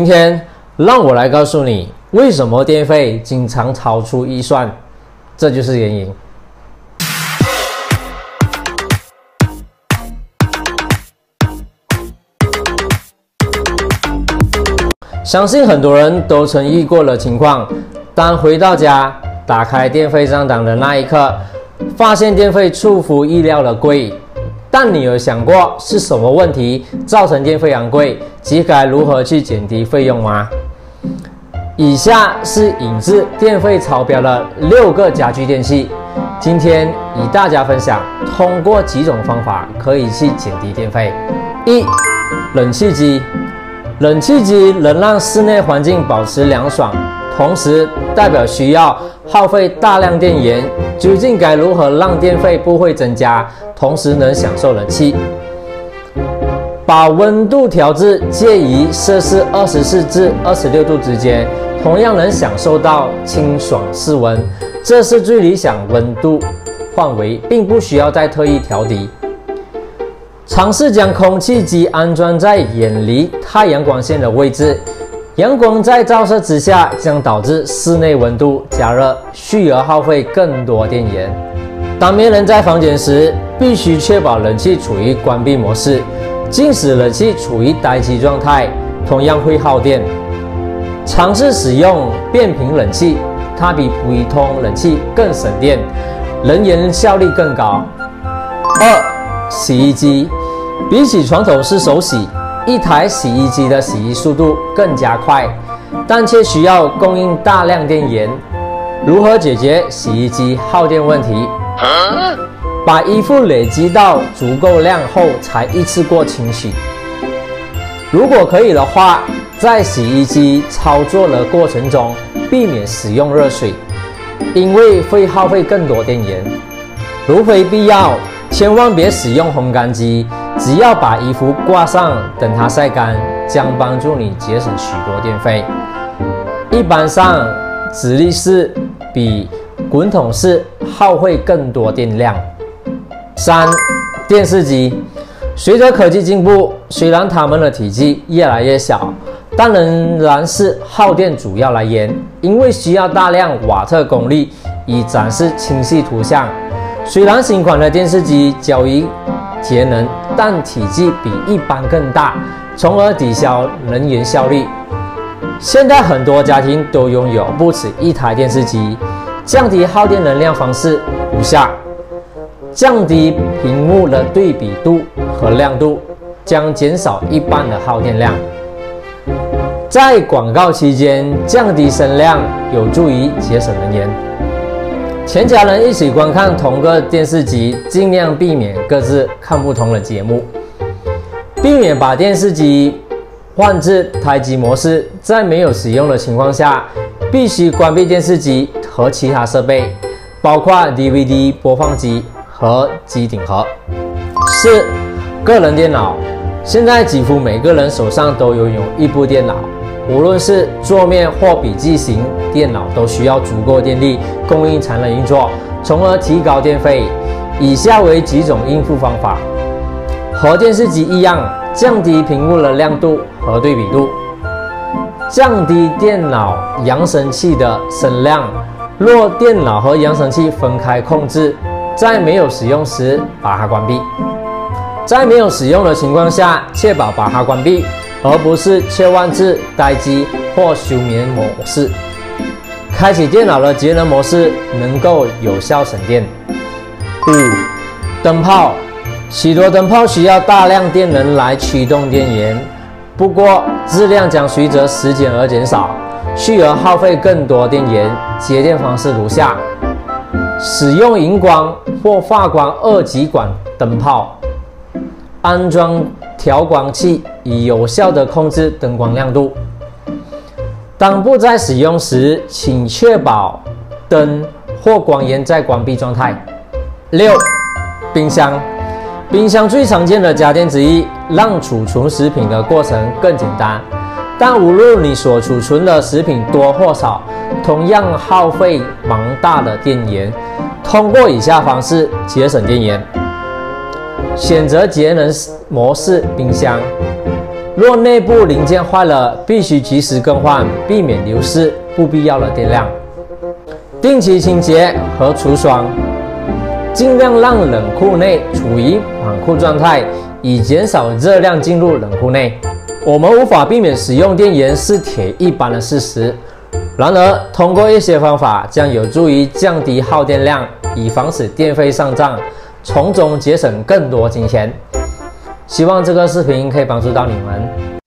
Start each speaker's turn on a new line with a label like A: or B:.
A: 今天让我来告诉你，为什么电费经常超出预算，这就是原因。相信很多人都曾遇过的情况，当回到家打开电费账单的那一刻，发现电费出乎意料的贵。但你有想过是什么问题造成电费昂贵，及该如何去减低费用吗？以下是引致电费超标的六个家居电器，今天与大家分享，通过几种方法可以去减低电费。一、冷气机，冷气机能让室内环境保持凉爽，同时代表需要耗费大量电源。究竟该如何让电费不会增加？同时能享受冷气，把温度调至介于摄氏二十四至二十六度之间，同样能享受到清爽室温。这是最理想温度范围，并不需要再特意调低。尝试将空气机安装在远离太阳光线的位置，阳光在照射之下将导致室内温度加热，续而耗费更多电源。当没人在房间时，必须确保冷气处于关闭模式，即使冷气处于待机状态，同样会耗电。尝试使用变频冷气，它比普通冷气更省电，能源效率更高。二、洗衣机比起传统式手洗，一台洗衣机的洗衣速度更加快，但却需要供应大量电源。如何解决洗衣机耗电问题？把衣服累积到足够量后，才一次过清洗。如果可以的话，在洗衣机操作的过程中，避免使用热水，因为会耗费更多电源。如非必要，千万别使用烘干机。只要把衣服挂上，等它晒干，将帮助你节省许多电费。一般上，直立式比滚筒式耗费更多电量。三、电视机，随着科技进步，虽然它们的体积越来越小，但仍然是耗电主要来源，因为需要大量瓦特功率以展示清晰图像。虽然新款的电视机较为节能，但体积比一般更大，从而抵消能源效率。现在很多家庭都拥有不止一台电视机，降低耗电能量方式如下。降低屏幕的对比度和亮度，将减少一半的耗电量。在广告期间降低声量，有助于节省能源。全家人一起观看同个电视机，尽量避免各自看不同的节目，避免把电视机换至台机模式。在没有使用的情况下，必须关闭电视机和其他设备，包括 DVD 播放机。和机顶盒。四、个人电脑。现在几乎每个人手上都拥有一部电脑，无论是桌面或笔记型电脑，都需要足够电力供应才能运作，从而提高电费。以下为几种应付方法：和电视机一样，降低屏幕的亮度和对比度，降低电脑扬声器的声量。若电脑和扬声器分开控制。在没有使用时，把它关闭。在没有使用的情况下，确保把它关闭，而不是切换至待机或休眠模式。开启电脑的节能模式，能够有效省电。五、灯泡。许多灯泡需要大量电能来驱动电源，不过质量将随着时间而减少，续而耗费更多电源。节电方式如下。使用荧光或发光二极管灯泡，安装调光器以有效地控制灯光亮度。当不再使用时，请确保灯或光源在关闭状态。六、冰箱。冰箱最常见的家电之一，让储存食品的过程更简单。但无论你所储存的食品多或少，同样耗费庞大的电源。通过以下方式节省电源：选择节能模式冰箱。若内部零件坏了，必须及时更换，避免流失不必要的电量。定期清洁和除霜，尽量让冷库内处于满库状态，以减少热量进入冷库内。我们无法避免使用电源是铁一般的事实，然而通过一些方法将有助于降低耗电量，以防止电费上涨，从中节省更多金钱。希望这个视频可以帮助到你们。